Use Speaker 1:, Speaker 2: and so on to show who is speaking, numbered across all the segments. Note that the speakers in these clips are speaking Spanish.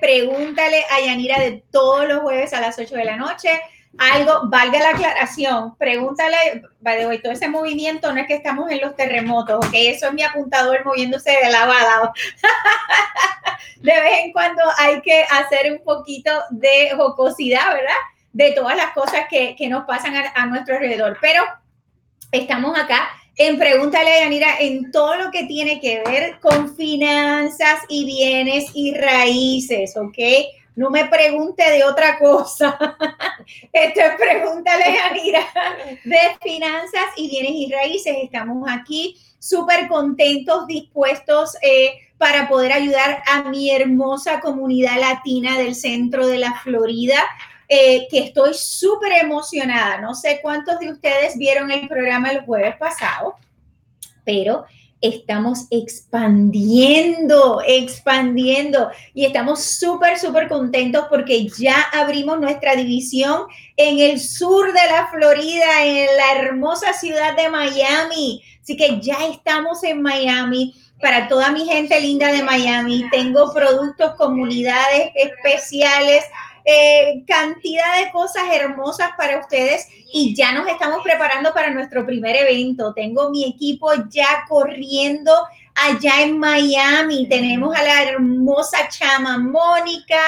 Speaker 1: Pregúntale a Yanira de todos los jueves a las 8 de la noche. Algo, valga la aclaración, pregúntale, vale, todo ese movimiento no es que estamos en los terremotos, ok, eso es mi apuntador moviéndose de lado a de vez en cuando hay que hacer un poquito de jocosidad, ¿verdad? De todas las cosas que, que nos pasan a nuestro alrededor, pero estamos acá en Pregúntale a Yanira en todo lo que tiene que ver con finanzas y bienes y raíces, ¿ok? No me pregunte de otra cosa. Esto es Pregúntale a Yanira de finanzas y bienes y raíces. Estamos aquí súper contentos, dispuestos eh, para poder ayudar a mi hermosa comunidad latina del centro de la Florida. Eh, que estoy súper emocionada. No sé cuántos de ustedes vieron el programa el jueves pasado, pero estamos expandiendo, expandiendo y estamos súper, súper contentos porque ya abrimos nuestra división en el sur de la Florida, en la hermosa ciudad de Miami. Así que ya estamos en Miami. Para toda mi gente linda de Miami, tengo productos, comunidades especiales eh, cantidad de cosas hermosas para ustedes y ya nos estamos preparando para nuestro primer evento. Tengo mi equipo ya corriendo allá en Miami. Tenemos a la hermosa chama Mónica,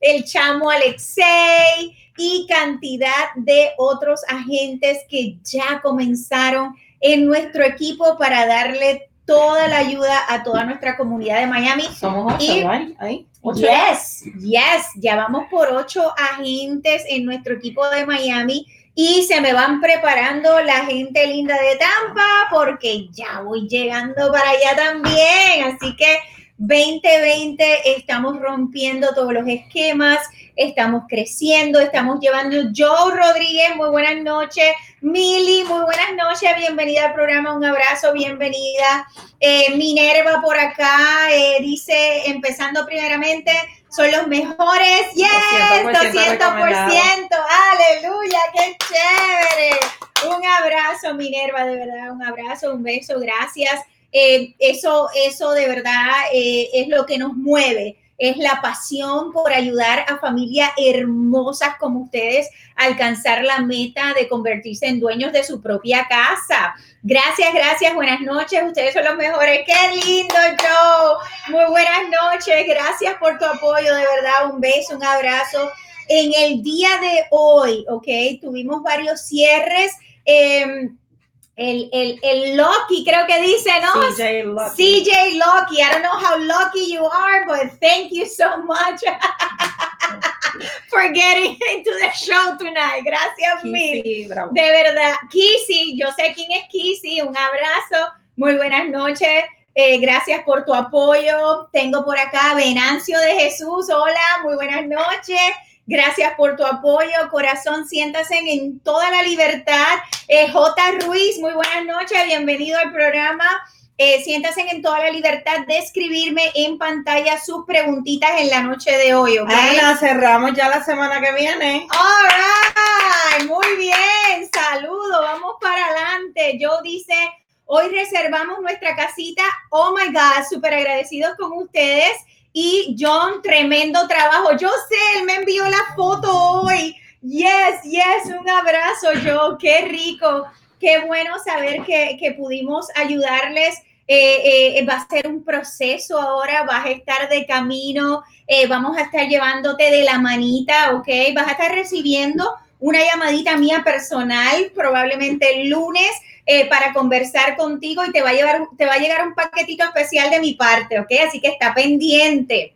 Speaker 1: el chamo Alexei y cantidad de otros agentes que ya comenzaron en nuestro equipo para darle toda la ayuda a toda nuestra comunidad de Miami.
Speaker 2: Somos ocho,
Speaker 1: Y-.
Speaker 2: Ahí.
Speaker 1: Yes, yes, ya vamos por ocho agentes en nuestro equipo de Miami y se me van preparando la gente linda de Tampa porque ya voy llegando para allá también. Así que 2020 estamos rompiendo todos los esquemas, estamos creciendo, estamos llevando Joe Rodríguez, muy buenas noches. Mili, muy buenas noches, bienvenida al programa, un abrazo, bienvenida. Eh, Minerva por acá eh, dice, empezando primeramente, son los mejores. Yes,
Speaker 2: 200%
Speaker 1: 200%. Aleluya, qué chévere. Un abrazo, Minerva, de verdad, un abrazo, un beso, gracias. Eh, eso, eso de verdad eh, es lo que nos mueve. Es la pasión por ayudar a familias hermosas como ustedes a alcanzar la meta de convertirse en dueños de su propia casa. Gracias, gracias, buenas noches. Ustedes son los mejores. Qué lindo, Joe. Muy buenas noches. Gracias por tu apoyo, de verdad. Un beso, un abrazo. En el día de hoy, ok, tuvimos varios cierres. Eh, el, el, el Loki, creo que dice, ¿no?
Speaker 2: CJ Lucky.
Speaker 1: CJ Lucky. I don't know how lucky you are, but thank you so much for getting into the show tonight. Gracias, mil. De verdad, Kissy, yo sé quién es Kissy, un abrazo, muy buenas noches, eh, gracias por tu apoyo. Tengo por acá Venancio de Jesús, hola, muy buenas noches. Gracias por tu apoyo, corazón, siéntase en toda la libertad. Eh, J. Ruiz, muy buenas noches, bienvenido al programa. Eh, siéntase en toda la libertad de escribirme en pantalla sus preguntitas en la noche de hoy, ¿ok?
Speaker 2: Ana, cerramos ya la semana que viene.
Speaker 1: All right, muy bien, saludo, vamos para adelante. Joe dice, hoy reservamos nuestra casita. Oh my God, súper agradecidos con ustedes. Y John, tremendo trabajo. Yo sé, él me envió la foto hoy. Yes, yes, un abrazo, Joe, qué rico. Qué bueno saber que, que pudimos ayudarles. Eh, eh, va a ser un proceso ahora, vas a estar de camino, eh, vamos a estar llevándote de la manita, ¿ok? Vas a estar recibiendo una llamadita mía personal, probablemente el lunes, eh, para conversar contigo y te va, a llevar, te va a llegar un paquetito especial de mi parte, ¿ok? Así que está pendiente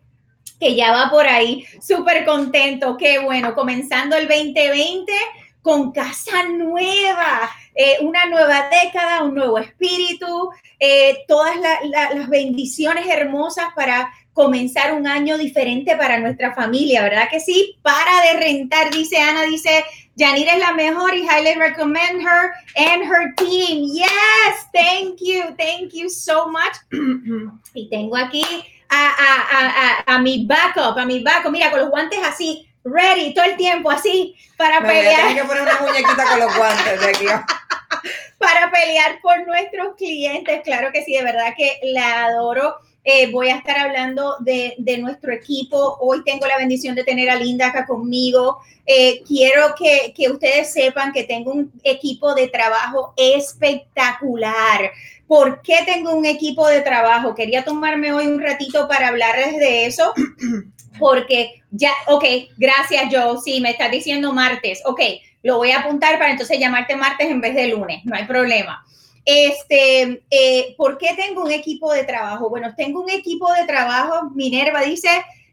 Speaker 1: que ya va por ahí, súper contento, qué bueno, comenzando el 2020 con casa nueva, eh, una nueva década, un nuevo espíritu, eh, todas la- la- las bendiciones hermosas para comenzar un año diferente para nuestra familia, ¿verdad que sí? Para de rentar, dice Ana, dice, Yanira es la mejor y highly recommend her and her team. Yes, thank you, thank you so much. y tengo aquí a, a- a- a- mi backup, a mi backup, mira, con los guantes así, ready todo el tiempo así para
Speaker 2: Me voy a
Speaker 1: pelear.
Speaker 2: tener que poner una muñequita con los guantes de aquí.
Speaker 1: para pelear por nuestros clientes. Claro que sí, de verdad que la adoro. Eh, voy a estar hablando de, de, nuestro equipo. Hoy tengo la bendición de tener a Linda acá conmigo. Eh, quiero que, que, ustedes sepan que tengo un equipo de trabajo espectacular. ¿Por qué tengo un equipo de trabajo? Quería tomarme hoy un ratito para hablarles de eso. Porque ya, ok, gracias Joe. Sí, me estás diciendo martes. Ok, lo voy a apuntar para entonces llamarte martes en vez de lunes. No hay problema. Este, eh, ¿por qué tengo un equipo de trabajo? Bueno, tengo un equipo de trabajo, Minerva dice,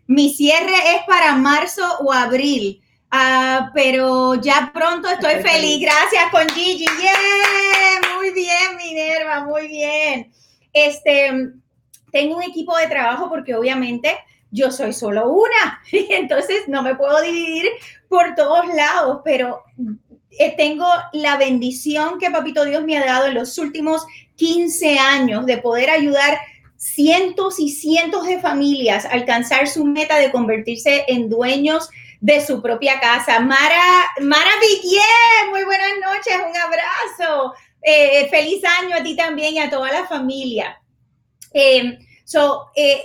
Speaker 1: mi cierre es para marzo o abril, uh, pero ya pronto estoy feliz. Gracias con Gigi. Yeah, muy bien, Minerva, muy bien. Este, tengo un equipo de trabajo porque obviamente yo soy solo una, y entonces no me puedo dividir por todos lados, pero eh, tengo la bendición que Papito Dios me ha dado en los últimos 15 años de poder ayudar cientos y cientos de familias a alcanzar su meta de convertirse en dueños de su propia casa. Mara, Mara Viquier, muy buenas noches, un abrazo. Eh, feliz año a ti también y a toda la familia. Eh, so, eh,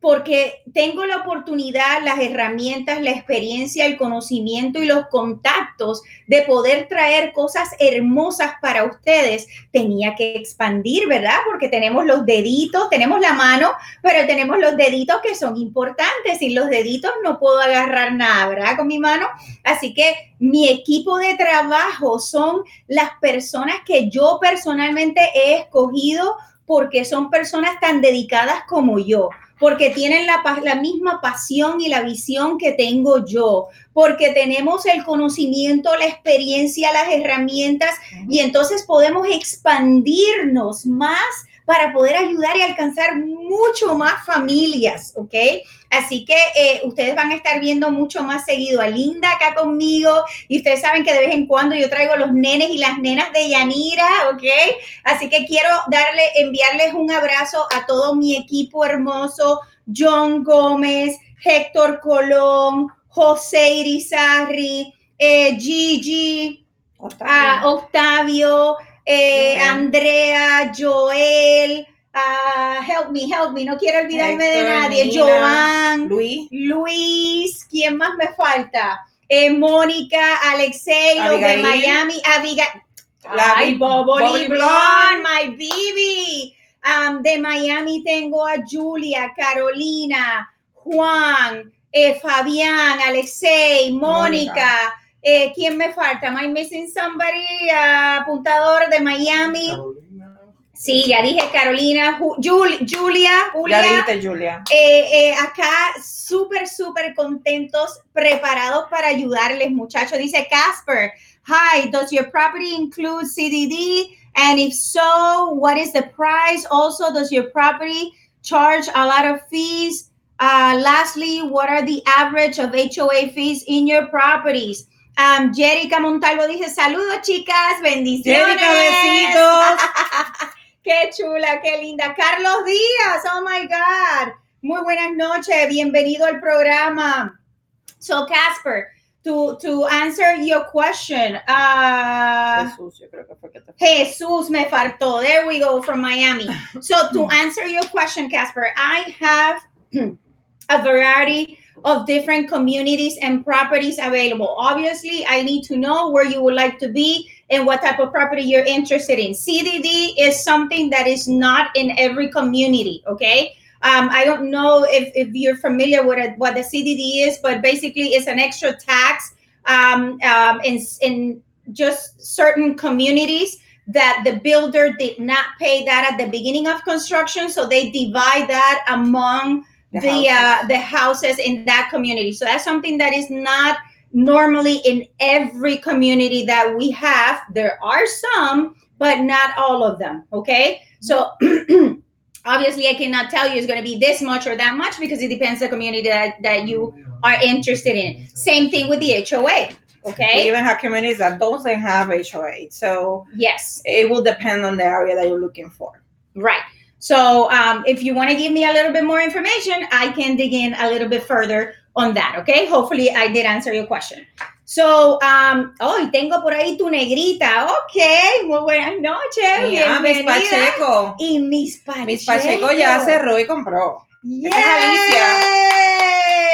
Speaker 1: porque tengo la oportunidad, las herramientas, la experiencia, el conocimiento y los contactos de poder traer cosas hermosas para ustedes, tenía que expandir, ¿verdad? Porque tenemos los deditos, tenemos la mano, pero tenemos los deditos que son importantes. Sin los deditos no puedo agarrar nada, ¿verdad? Con mi mano. Así que mi equipo de trabajo son las personas que yo personalmente he escogido porque son personas tan dedicadas como yo porque tienen la, la, misma pasión y la visión que tengo yo, porque tenemos el conocimiento, la experiencia, las herramientas y entonces podemos expandirnos más para poder ayudar y alcanzar mucho más familias, ¿ok? Así que eh, ustedes van a estar viendo mucho más seguido a Linda acá conmigo y ustedes saben que de vez en cuando yo traigo los nenes y las nenas de Yanira, ¿ok? Así que quiero darle, enviarles un abrazo a todo mi equipo hermoso, John Gómez, Héctor Colón, José Irizarri, eh, Gigi, Octavio, Octavio eh, Andrea, Joel, uh, help me, help me, no quiero olvidarme Héctor, de nadie, Nina, Joan,
Speaker 2: Luis.
Speaker 1: Luis, ¿quién más me falta? Eh, Mónica, Alexei, los de Miami, Abigail, Ay, Boboli Blonde, my baby. Um, de Miami tengo a Julia, Carolina, Juan, eh, Fabián, Alexei, Mónica. Mónica. Eh, ¿Quién me falta? Am I missing somebody? Apuntador de Miami. Carolina. Sí, ya dije Carolina, Jul Julia, Julia.
Speaker 2: Ya dijiste Julia.
Speaker 1: Eh, acá súper, súper contentos, preparados para ayudarles, muchachos. Dice Casper, hi, does your property include CDD? And if so, what is the price? Also, does your property charge a lot of fees? Uh, lastly, what are the average of HOA fees in your properties? Um, Jerica Montalvo dice, saludos chicas, bendiciones.
Speaker 2: Jerica, besitos.
Speaker 1: qué chula, qué linda. Carlos Díaz, oh my God. Muy buenas noches, bienvenido al programa. So, Casper, to, to answer your question, uh,
Speaker 2: Jesús, yo creo que fue que te...
Speaker 1: Jesús me faltó. There we go from Miami. So, to answer your question, Casper, I have a variety of different communities and properties available. Obviously, I need to know where you would like to be and what type of property you're interested in. CDD is something that is not in every community, okay? Um, I don't know if, if you're familiar with it, what the CDD is, but basically it's an extra tax um, um, in, in just certain communities that the builder did not pay that at the beginning of construction. So they divide that among the the, uh, the houses in that community. So that's something that is not normally in every community that we have. There are some, but not all of them. Okay, so. obviously, I cannot tell you it's going to be this much or that much because it depends the community that, that you are interested in. Same thing with the HOA. Okay.
Speaker 2: We even have communities that doesn't have HOA. So
Speaker 1: yes,
Speaker 2: it will depend on the area that you're looking for.
Speaker 1: Right. So um, if you want to give me a little bit more information, I can dig in a little bit further on that, okay? Hopefully I did answer your question. So, um, oh, y tengo por ahí tu negrita. Ok, muy buenas noches.
Speaker 2: Yeah, Miss. Pacheco.
Speaker 1: Y Miss Pacheco.
Speaker 2: Miss Pacheco ya cerró y compró. Esta es Alicia.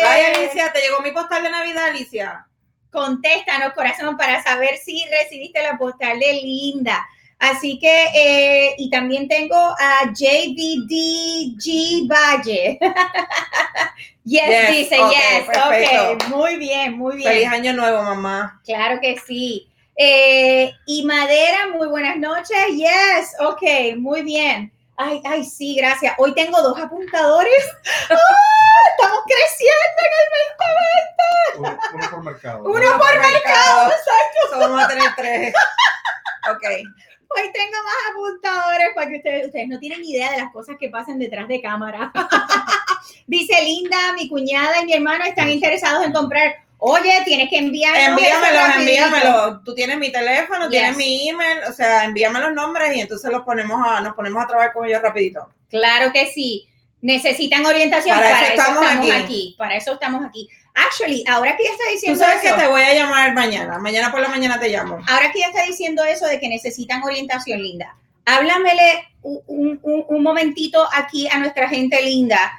Speaker 2: Ay, Alicia, ¿te llegó mi postal de Navidad, Alicia?
Speaker 1: Contéstanos, corazón, para saber si recibiste la postal de Linda. Así que, eh, y también tengo a JVDG Valle. yes,
Speaker 2: Yes,
Speaker 1: dice yes.
Speaker 2: perfecto.
Speaker 1: Ok, muy bien, muy bien.
Speaker 2: Feliz año nuevo, mamá.
Speaker 1: Claro que sí. Eh, y Madera, muy buenas noches. Yes, ok, muy bien. Ay, ay, sí, gracias. Hoy tengo dos apuntadores. ¡Ah! Estamos creciendo en el 2020.
Speaker 3: Uno, uno por mercado.
Speaker 1: Uno por mercado, exacto.
Speaker 2: So, vamos a tener tres. Ok.
Speaker 1: Hoy tengo más apuntadores para que ustedes, ustedes no tienen idea de las cosas que pasan detrás de cámara. Dice Linda, mi cuñada y mi hermano están interesados en comprar. Oye, tienes que enviarnos eso
Speaker 2: Envíamelo,
Speaker 1: rapidito.
Speaker 2: envíamelo. Tú tienes mi teléfono, tienes mi email, o sea, envíame los nombres y entonces los ponemos a, nos ponemos a trabajar con ellos rapidito.
Speaker 1: Claro que sí. Necesitan orientación.
Speaker 2: Para
Speaker 1: Para,
Speaker 2: eso
Speaker 1: eso
Speaker 2: estamos
Speaker 1: estamos
Speaker 2: aquí.
Speaker 1: aquí. Para eso estamos aquí. Actually, ahora que ya está
Speaker 2: Tú
Speaker 1: diciendo
Speaker 2: sabes que
Speaker 1: eso,
Speaker 2: te voy a llamar mañana, mañana por la mañana te llamo.
Speaker 1: ahora que ya está diciendo eso de que necesitan orientación, Linda, háblamele un, un- momentito aquí a nuestra gente linda.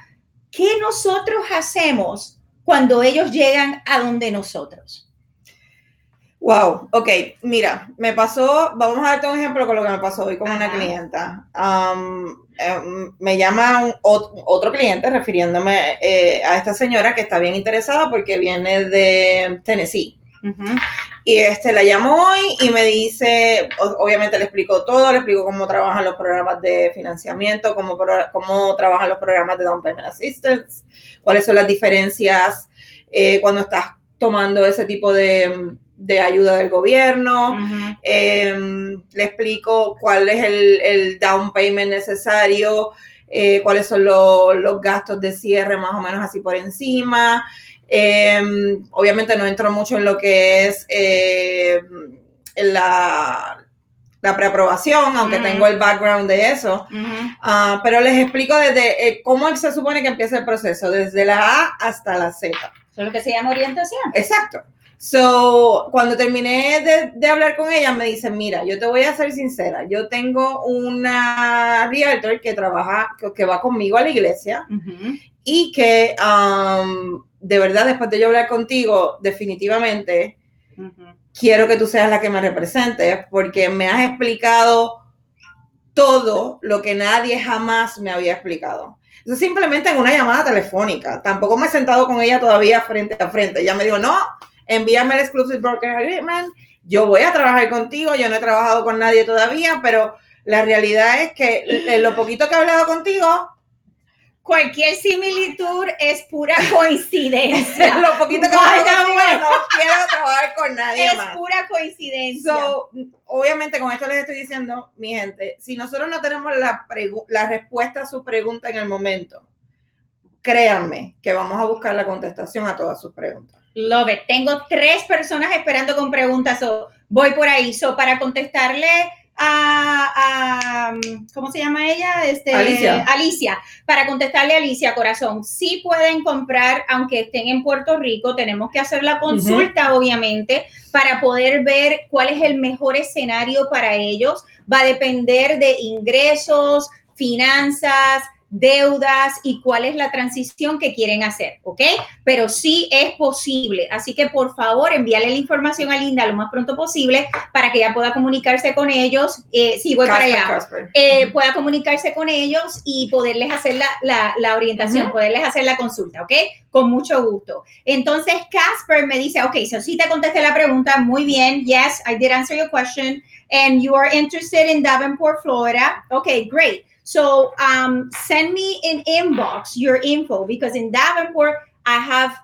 Speaker 1: ¿Qué nosotros hacemos cuando ellos llegan a donde nosotros?
Speaker 2: Wow, ok, mira, me pasó, vamos a darte un ejemplo con lo que me pasó hoy con una clienta. Em, me llama un, ot- otro cliente refiriéndome eh, a esta señora que está bien interesada porque viene de Tennessee. Y este la llamo hoy y me dice, obviamente le explico todo, le explico cómo trabajan los programas de financiamiento, cómo, cómo trabajan los programas de Down Payment Assistance, cuáles son las diferencias eh, cuando estás tomando ese tipo de, de ayuda del gobierno. Eh, le explico cuál es el, el down payment necesario, eh, cuáles son lo- los gastos de cierre más o menos así por encima. Eh, obviamente no entro mucho en lo que es eh, la, la preaprobación, aunque tengo el background de eso. Ah, pero les explico desde eh, cómo se supone que empieza el proceso, desde la A hasta la Z.
Speaker 1: Eso es lo que se llama orientación.
Speaker 2: Exacto. So, cuando terminé de, de hablar con ella, me dice, mira, yo te voy a ser sincera, yo tengo una realtor que trabaja, que, que va conmigo a la iglesia y que um, de verdad, después de yo hablar contigo, definitivamente quiero que tú seas la que me represente porque me has explicado todo lo que nadie jamás me había explicado. Simplemente en una llamada telefónica. Tampoco me he sentado con ella todavía frente a frente. Ella me dijo, no, envíame el Exclusive Broker Agreement. Yo voy a trabajar contigo. Yo no he trabajado con nadie todavía, pero la realidad es que en lo poquito que he hablado contigo,
Speaker 1: Cualquier similitud es pura coincidencia.
Speaker 2: en lo poquito que he hablado contigo, no quiero trabajar con nadie
Speaker 1: es
Speaker 2: más.
Speaker 1: pura coincidencia.
Speaker 2: So, obviamente con esto les estoy diciendo, mi gente, si nosotros no tenemos la respuesta a su pregunta en el momento, créanme que vamos a buscar la contestación a todas sus preguntas.
Speaker 1: Love it. Tengo tres personas esperando con preguntas. So, voy por ahí. So, para contestarle a, a- ¿cómo se llama ella? Este,
Speaker 2: Alicia.
Speaker 1: Alicia. Para contestarle a Alicia, corazón, sí pueden comprar, aunque estén en Puerto Rico, tenemos que hacer la consulta, obviamente, para poder ver cuál es el mejor escenario para ellos. Va a depender de ingresos, finanzas, deudas y cuál es la transición que quieren hacer, ¿ok? Pero sí es posible. Así que por favor envíale la información a Linda lo más pronto posible para que ella pueda comunicarse con ellos. Eh, sí, voy para allá. Eh, pueda comunicarse con ellos y poderles hacer la, la- la orientación,
Speaker 2: Ujú.
Speaker 1: poderles hacer la consulta, ¿ok? Con mucho gusto. Entonces, Casper me dice, ok, so sí te contesté la pregunta, muy bien, yes, I did answer your question, and you are interested in Davenport, Florida. Okay, great. So um, send me in inbox your info because in Davenport, I have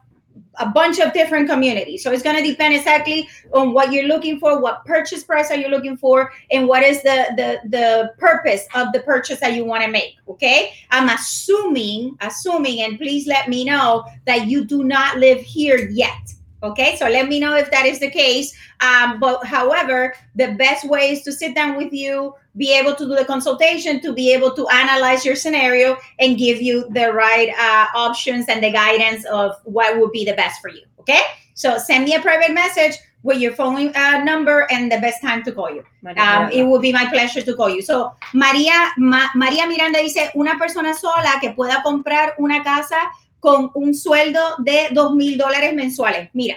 Speaker 1: a bunch of different communities. So it's going to depend exactly on what you're looking for, what purchase price are you looking for, and what is the the the purpose of the purchase that you want to make. Okay, I'm assuming, assuming, and please let me know that you do not live here yet. Okay, so let me know if that is the case. Um, but however, the best way is to sit down with you, be able to do the consultation, to be able to analyze your scenario and give you the right uh, options and the guidance of what would be the best for you. Okay. So send me a private message with your phone uh, number and the best time to call you. Um, it will be my pleasure to call you. So, María, María Miranda dice, una persona sola que pueda comprar una casa con un sueldo de dos mil dólares mensuales. Mira,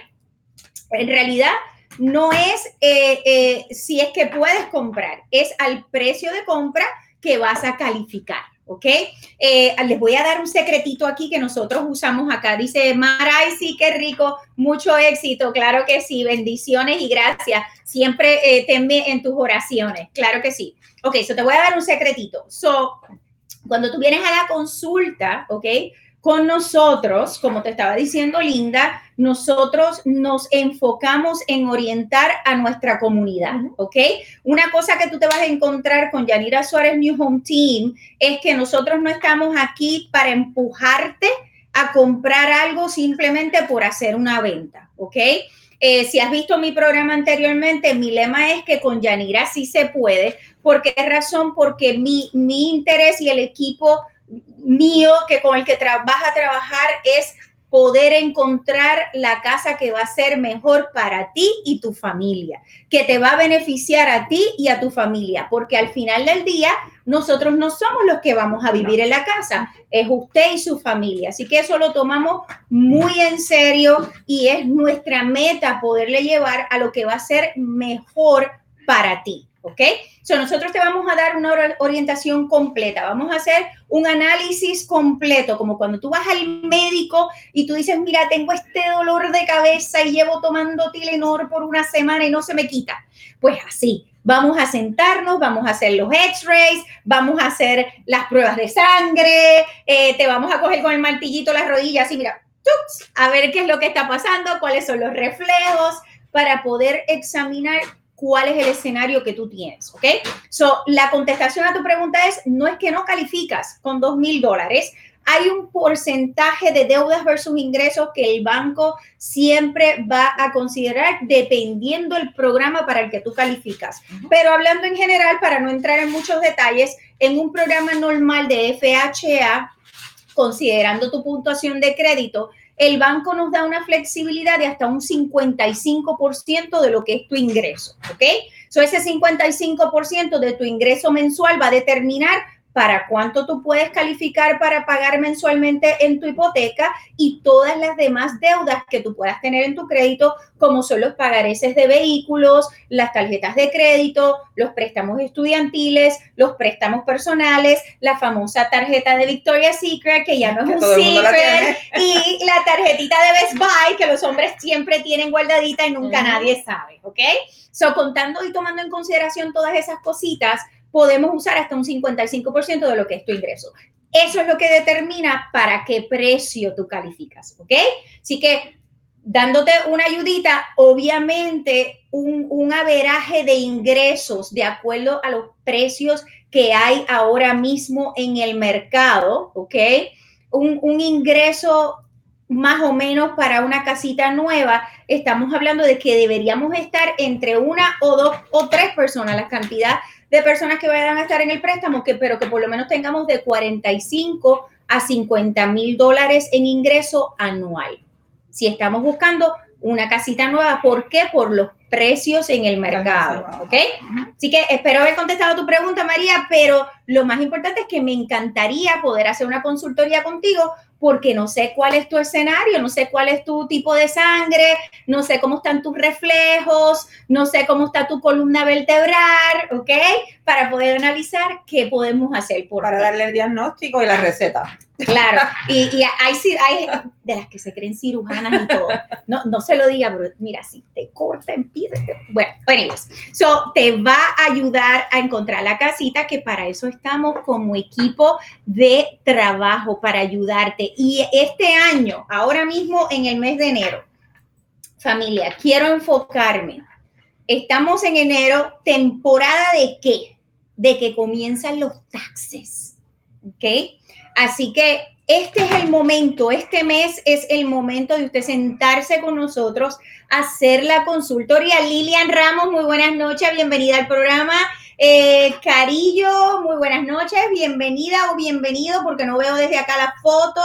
Speaker 1: en realidad no es eh, eh, si es que puedes comprar, es al precio de compra que vas a calificar. ¿ok? Eh, les voy a dar un secretito aquí que nosotros usamos acá. Dice Maray, sí, qué rico, mucho éxito, claro que sí, bendiciones y gracias. Siempre tenme en tus oraciones, claro que sí. Ok, so te voy a dar un secretito. So, cuando tú vienes a la consulta, ¿ok? Con nosotros, como te estaba diciendo Linda, nosotros nos enfocamos en orientar a nuestra comunidad, ¿ok? Una cosa que tú te vas a encontrar con Yanira Suárez New Home Team es que nosotros no estamos aquí para empujarte a comprar algo simplemente por hacer una venta, ¿ok? Eh, si has visto mi programa anteriormente, mi lema es que con Yanira sí se puede. ¿Por qué razón? Porque mi, mi interés y el equipo mío que con el que vas a trabajar es poder encontrar la casa que va a ser mejor para ti y tu familia, que te va a beneficiar a ti y a tu familia, porque al final del día nosotros no somos los que vamos a vivir en la casa, es usted y su familia. Así que eso lo tomamos muy en serio y es nuestra meta poderle llevar a lo que va a ser mejor para ti. ¿Ok? So, nosotros te vamos a dar una orientación completa, vamos a hacer un análisis completo, como cuando tú vas al médico y tú dices, mira, tengo este dolor de cabeza y llevo tomando Tilenor por una semana y no se me quita. Pues así, vamos a sentarnos, vamos a hacer los x-rays, vamos a hacer las pruebas de sangre, eh, te vamos a coger con el martillito las rodillas y mira, a ver qué es lo que está pasando, cuáles son los reflejos, para poder examinar cuál es el escenario que tú tienes, ¿ok? So, la contestación a tu pregunta es, no es que no calificas con dos mil dólares, hay un porcentaje de deudas versus ingresos que el banco siempre va a considerar dependiendo el programa para el que tú calificas. Pero hablando en general, para no entrar en muchos detalles, en un programa normal de FHA, considerando tu puntuación de crédito, el banco nos da una flexibilidad de hasta un 55% de lo que es tu ingreso, ¿ok? So ese 55% de tu ingreso mensual va a determinar para cuánto tú puedes calificar para pagar mensualmente en tu hipoteca y todas las demás deudas que tú puedas tener en tu crédito, como son los pagareces de vehículos, las tarjetas de crédito, los préstamos estudiantiles, los préstamos personales, la famosa tarjeta de Victoria's Secret, que ya no es un secret, y la tarjetita de Best Buy, que los hombres siempre tienen guardadita y nunca nadie sabe, ¿ok? So, contando y tomando en consideración todas esas cositas, podemos usar hasta un 55% de lo que es tu ingreso. Eso es lo que determina para qué precio tú calificas, ¿ok? Así que dándote una ayudita, obviamente un, un averaje de ingresos de acuerdo a los precios que hay ahora mismo en el mercado, ¿ok? Un, un ingreso más o menos para una casita nueva, estamos hablando de que deberíamos estar entre una o dos o tres personas, la cantidad de personas que vayan a estar en el préstamo, que, pero que por lo menos tengamos de 45 a 50 mil dólares en ingreso anual. Si estamos buscando una casita nueva, ¿por qué? Por los precios en el mercado, ¿ok? Así que espero haber contestado tu pregunta, María, pero lo más importante es que me encantaría poder hacer una consultoría contigo porque no sé cuál es tu escenario, no sé cuál es tu tipo de sangre, no sé cómo están tus reflejos, no sé cómo está tu columna vertebral, ¿ok? Para poder analizar qué podemos hacer
Speaker 2: por Para darle el diagnóstico y la receta.
Speaker 1: Claro, y, y hay, de las que se creen cirujanas y todo. No, no se lo diga, pero mira, si te cortan, pídete. Bueno, anyways, so te va a ayudar a encontrar la casita, que para eso estamos como equipo de trabajo, para ayudarte. Y este año, ahora mismo en el mes de enero, familia, quiero enfocarme. Estamos en enero, temporada de qué? De que comienzan los taxes. ¿Ok? Así que este es el momento, este mes es el momento de usted sentarse con nosotros, hacer la consultoría. Lilian Ramos, muy buenas noches, bienvenida al programa. Eh, Carillo, muy buenas noches, bienvenida o bienvenido, porque no veo desde acá la foto.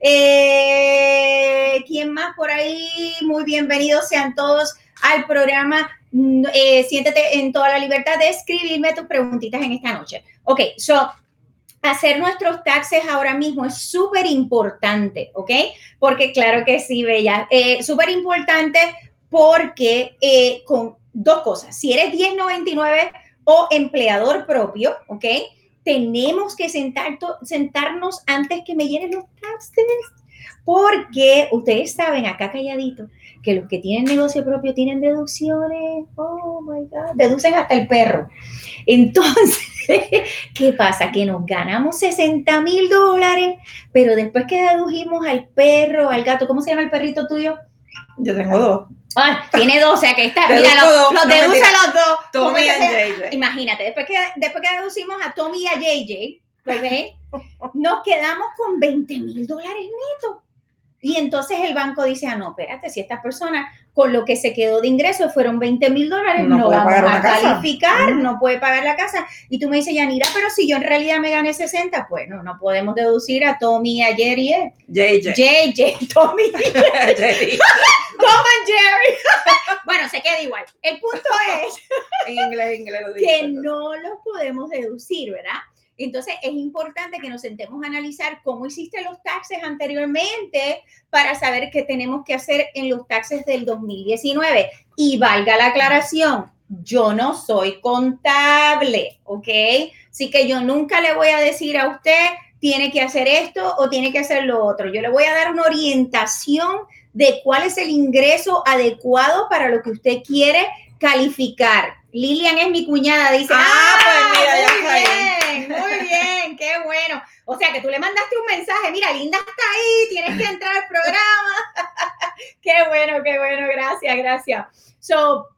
Speaker 1: Eh, ¿Quién más por ahí? Muy bienvenidos sean todos al programa. Mm, eh, siéntete en toda la libertad de escribirme tus preguntitas en esta noche. Ok, so hacer nuestros taxes ahora mismo es súper importante, ¿ok? Porque claro que sí, Bella, eh, súper importante porque eh, con dos cosas, si eres 1099 o empleador propio, ¿ok? Tenemos que sentar, sentarnos antes que me llenen los taxes, porque ustedes saben, acá calladito, que los que tienen negocio propio tienen deducciones, oh my God, deducen hasta el perro. Entonces, ¿qué pasa? Que nos ganamos 60 mil dólares, pero después que dedujimos al perro, al gato, ¿cómo se llama el perrito tuyo?
Speaker 2: Yo tengo dos.
Speaker 1: Ah, tiene dos, o sea que está. Mira, los, los deduce los dos. Tommy y JJ. Imagínate, después que, después que deducimos a Tommy y a JJ, ¿ok? nos quedamos con 20 mil dólares netos. Y entonces el banco dice, ah, no, espérate, si esta persona con lo que se quedó de ingresos fueron 20 mil dólares, no, vamos a calificar, no puede pagar la casa. Y tú me dices, Yanira, pero si yo en realidad me gané 60, pues no, no podemos deducir a Tommy a Jerry. ¿eh?
Speaker 2: JJ.
Speaker 1: JJ, Tommy. Jerry. Tom and Jerry. bueno, se queda igual. El punto es
Speaker 2: en inglés, inglés
Speaker 1: que no los podemos deducir, ¿verdad? Entonces es importante que nos sentemos a analizar cómo hiciste los taxes anteriormente para saber qué tenemos que hacer en los taxes del 2019. Y valga la aclaración, yo no soy contable, ¿ok? Así que yo nunca le voy a decir a usted, tiene que hacer esto o tiene que hacer lo otro. Yo le voy a dar una orientación de cuál es el ingreso adecuado para lo que usted quiere calificar. Lilian es mi cuñada, dice.
Speaker 2: Ah, pues mira, ya
Speaker 1: bien, muy bien, qué bueno. O sea que tú le mandaste un mensaje, mira, Linda está ahí, tienes que entrar al programa. qué bueno, qué bueno, gracias, gracias. So,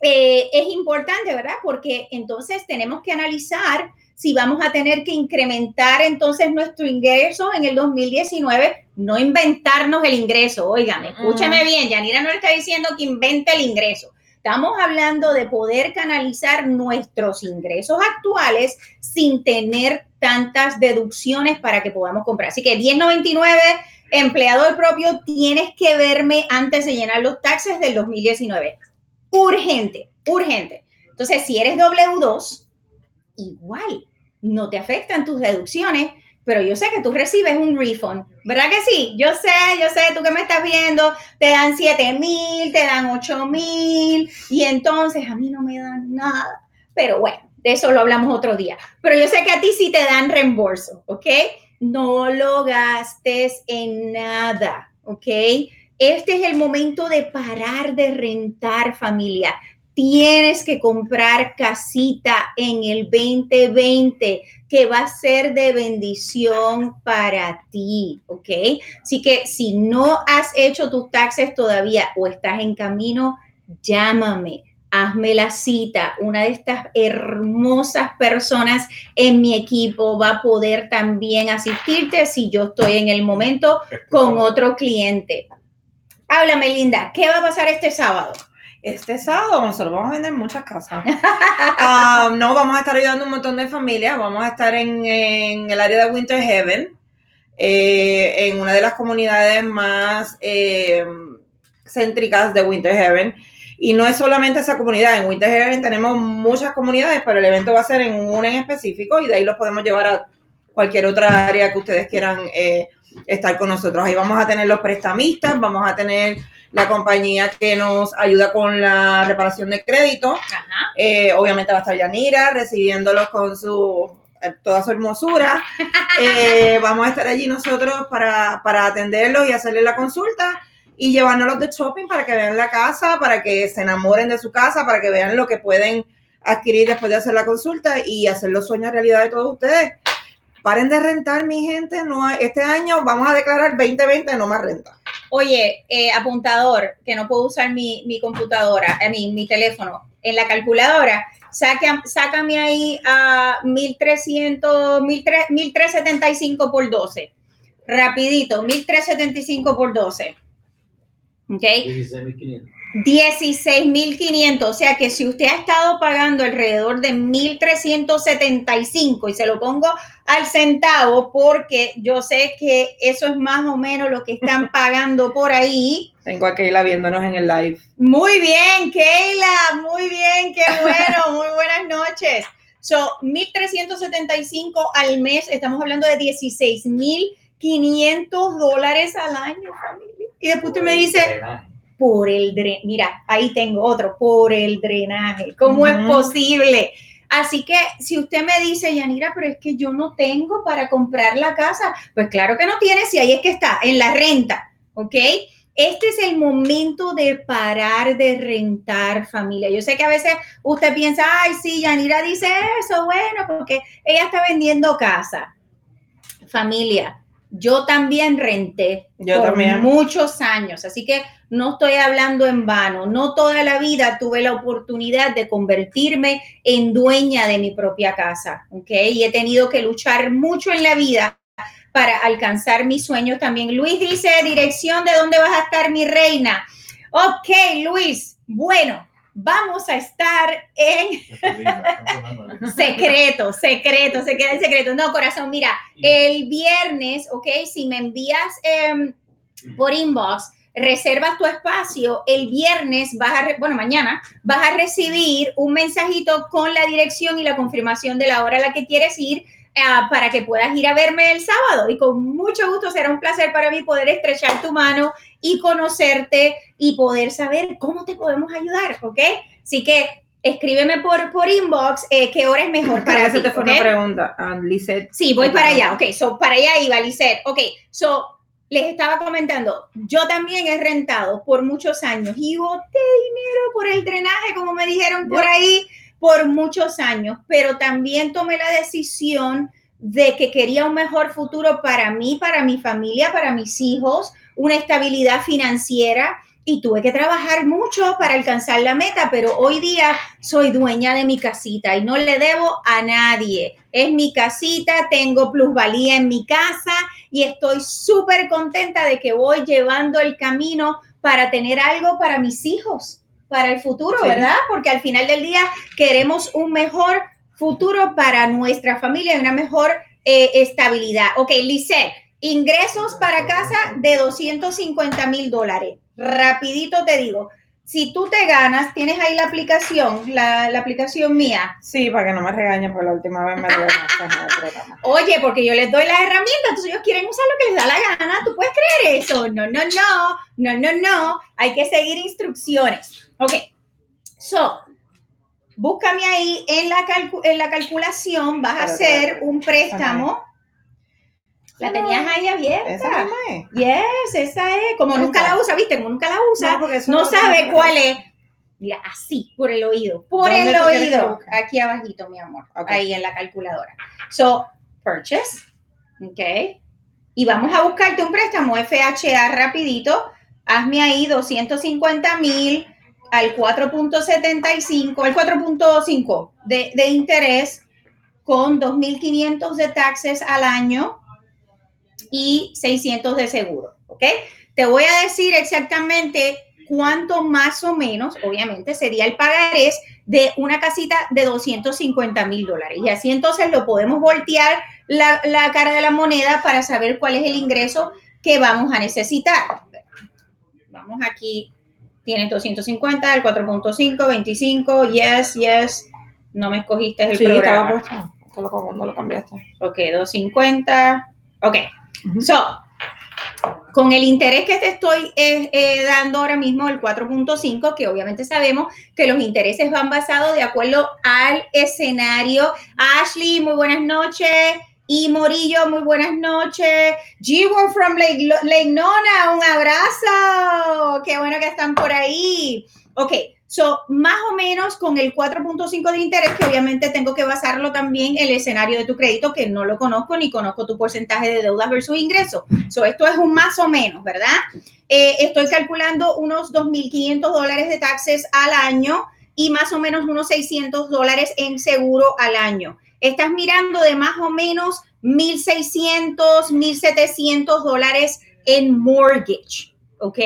Speaker 1: eh, es importante, ¿verdad? Porque entonces tenemos que analizar si vamos a tener que incrementar entonces nuestro ingreso en el 2019, no inventarnos el ingreso. Oigan, escúchame bien, Yanira no le está diciendo que invente el ingreso. Estamos hablando de poder canalizar nuestros ingresos actuales sin tener tantas deducciones para que podamos comprar. Así que 1099, empleador propio, tienes que verme antes de llenar los taxes del 2019. Urgente, urgente. Entonces, si eres W2, igual, no te afectan tus deducciones pero yo sé que tú recibes un refund, ¿verdad que sí? Yo sé, yo sé, tú que me estás viendo, te dan 7 mil, te dan 8 mil, y entonces a mí no me dan nada. Pero bueno, de eso lo hablamos otro día. Pero yo sé que a ti sí te dan reembolso, ¿ok? No lo gastes en nada, ¿ok? Este es el momento de parar de rentar familia tienes que comprar casita en el 2020 que va a ser de bendición para ti, ¿ok? Así que si no has hecho tus taxes todavía o estás en camino, llámame, hazme la cita. Una de estas hermosas personas en mi equipo va a poder también asistirte si yo estoy en el momento con otro cliente. Háblame, Linda, ¿qué va a pasar este sábado?
Speaker 2: Este sábado nosotros vamos a vender muchas casas. Ah, no, vamos a estar ayudando a un montón de familias. Vamos a estar en, el área de Winter Heaven, eh, en una de las comunidades más eh, céntricas de Winter Heaven. Y no es solamente esa comunidad, en Winter Heaven tenemos muchas comunidades, pero el evento va a ser en una en específico y de ahí los podemos llevar a cualquier otra área que ustedes quieran eh, estar con nosotros. Ahí vamos a tener los prestamistas, vamos a tener la compañía que nos ayuda con la reparación de crédito. Eh, obviamente va a estar Yanira recibiéndolos con su eh, toda su hermosura. Eh, vamos a estar allí nosotros para, para atenderlos y hacerles la consulta y llevárnoslos de shopping para que vean la casa, para que se enamoren de su casa, para que vean lo que pueden adquirir después de hacer la consulta y hacer los sueños realidad de todos ustedes. Paren de rentar, mi gente. No, este año vamos a declarar 2020 no más renta.
Speaker 1: Oye, eh, apuntador, que no puedo usar mi, computadora, eh, mi, mi teléfono, en la calculadora, sácame ahí a 1300, 1375 por 12. Rapidito, 1375 por 12. ¿Ok? 16.500. 16.500, o sea que si usted ha estado pagando alrededor de 1.375 y se lo pongo al centavo porque yo sé que eso es más o menos lo que están pagando por ahí.
Speaker 2: Tengo a Keila viéndonos en el live.
Speaker 1: Muy bien, Keila, muy bien, qué bueno, muy buenas noches. So, 1.375 al mes, estamos hablando de 16.500 dólares al año, familia. Y después usted me dice por el drenaje. Mira, ahí tengo otro, por el drenaje. ¿Cómo es posible? Así que si usted me dice, Yanira, pero es que yo no tengo para comprar la casa, pues claro que no tiene, si ahí es que está, en la renta, ¿ok? Este es el momento de parar de rentar familia. Yo sé que a veces usted piensa, ay, sí, Yanira dice eso, bueno, porque ella está vendiendo casa. Familia, yo también renté
Speaker 2: yo
Speaker 1: por
Speaker 2: también.
Speaker 1: muchos años, así que no estoy hablando en vano. No toda la vida tuve la oportunidad de convertirme en dueña de mi propia casa, ¿ok? Y he tenido que luchar mucho en la vida para alcanzar mis sueños también. Luis dice, dirección de dónde vas a estar, mi reina. Ok, Luis, bueno, vamos a estar en secreto, secreto, se queda en secreto. No, corazón, mira, el viernes, ok, si me envías eh, por inbox, reservas tu espacio, el viernes vas a, bueno, mañana vas a recibir un mensajito con la dirección y la confirmación de la hora a la que quieres ir uh, para que puedas ir a verme el sábado. Y con mucho gusto será un placer para mí poder estrechar tu mano y conocerte y poder saber cómo te podemos ayudar, ¿ok? Así que escríbeme por, por inbox eh, qué hora es mejor para
Speaker 2: eso
Speaker 1: ti.
Speaker 2: te fue
Speaker 1: ¿okay?
Speaker 2: una pregunta, uh, Lisette.
Speaker 1: Sí, voy para allá, ok, so para allá iba, Lisette. Ok, so les estaba comentando, yo también he rentado por muchos años y boté dinero por el drenaje, como me dijeron por ahí, por muchos años, pero también tomé la decisión de que quería un mejor futuro para mí, para mi familia, para mis hijos, una estabilidad financiera y tuve que trabajar mucho para alcanzar la meta, pero hoy día soy dueña de mi casita y no le debo a nadie. Es mi casita, tengo plusvalía en mi casa y estoy súper contenta de que voy llevando el camino para tener algo para mis hijos, para el futuro,
Speaker 2: Sí.
Speaker 1: ¿verdad? Porque al final del día queremos un mejor futuro para nuestra familia y una mejor eh, estabilidad. Ok, Lisette, ingresos para casa de 250 mil dólares. Rapidito te digo, si tú te ganas, tienes ahí la aplicación, la, la aplicación mía.
Speaker 2: Sí, para que no me regañen, porque la última vez me programa.
Speaker 1: Oye, porque yo les doy las herramientas, entonces ellos quieren usar lo que les da la gana. ¿Tú puedes creer eso? No, no, no, no, no, no. Hay que seguir instrucciones. Ok, so, búscame ahí en la, en la calculación, vas a hacer un préstamo. La tenías ahí abierta.
Speaker 2: Esa misma es.
Speaker 1: Yes, esa es. Como nunca la usa, ¿viste? Como nunca la usa, no
Speaker 2: lo
Speaker 1: sabe cuál es. Mira, así, por el oído. Por
Speaker 2: ¿Dónde
Speaker 1: el oído. Aquí abajito, mi amor. Ahí en la calculadora. So, purchase. Ok. Y vamos a buscarte un préstamo FHA rapidito. Hazme ahí 250 mil al 4.75, al 4.5 de, de interés con 2.500 de taxes al año y 600 de seguro, ¿ok? Te voy a decir exactamente cuánto más o menos, obviamente, sería el pagarés de una casita de 250 mil dólares. Y así entonces lo podemos voltear la, la cara de la moneda para saber cuál es el ingreso que vamos a necesitar. Vamos aquí, tienes 250, el 4.5, 25, yes, yes. No me escogiste el
Speaker 2: Sí, estaba
Speaker 1: programa.
Speaker 2: puesto. Lo, como- no lo cambiaste.
Speaker 1: Ok, 250. Ok. So, con el interés que te estoy eh, eh, dando ahora mismo, el 4.5, que obviamente sabemos que los intereses van basados de acuerdo al escenario. Ashley, muy buenas noches. Y Morillo, muy buenas noches. G1 from Lake, un abrazo. Qué bueno que están por ahí. Ok, so más o menos con el 4.5 de interés, que obviamente tengo que basarlo también en el escenario de tu crédito, que no lo conozco ni conozco tu porcentaje de deuda versus ingreso. So esto es un más o menos, ¿verdad? Eh, estoy calculando unos 2.500 dólares de taxes al año y más o menos unos 600 dólares en seguro al año. Estás mirando de más o menos 1.600, 1.700 dólares en mortgage, ¿ok?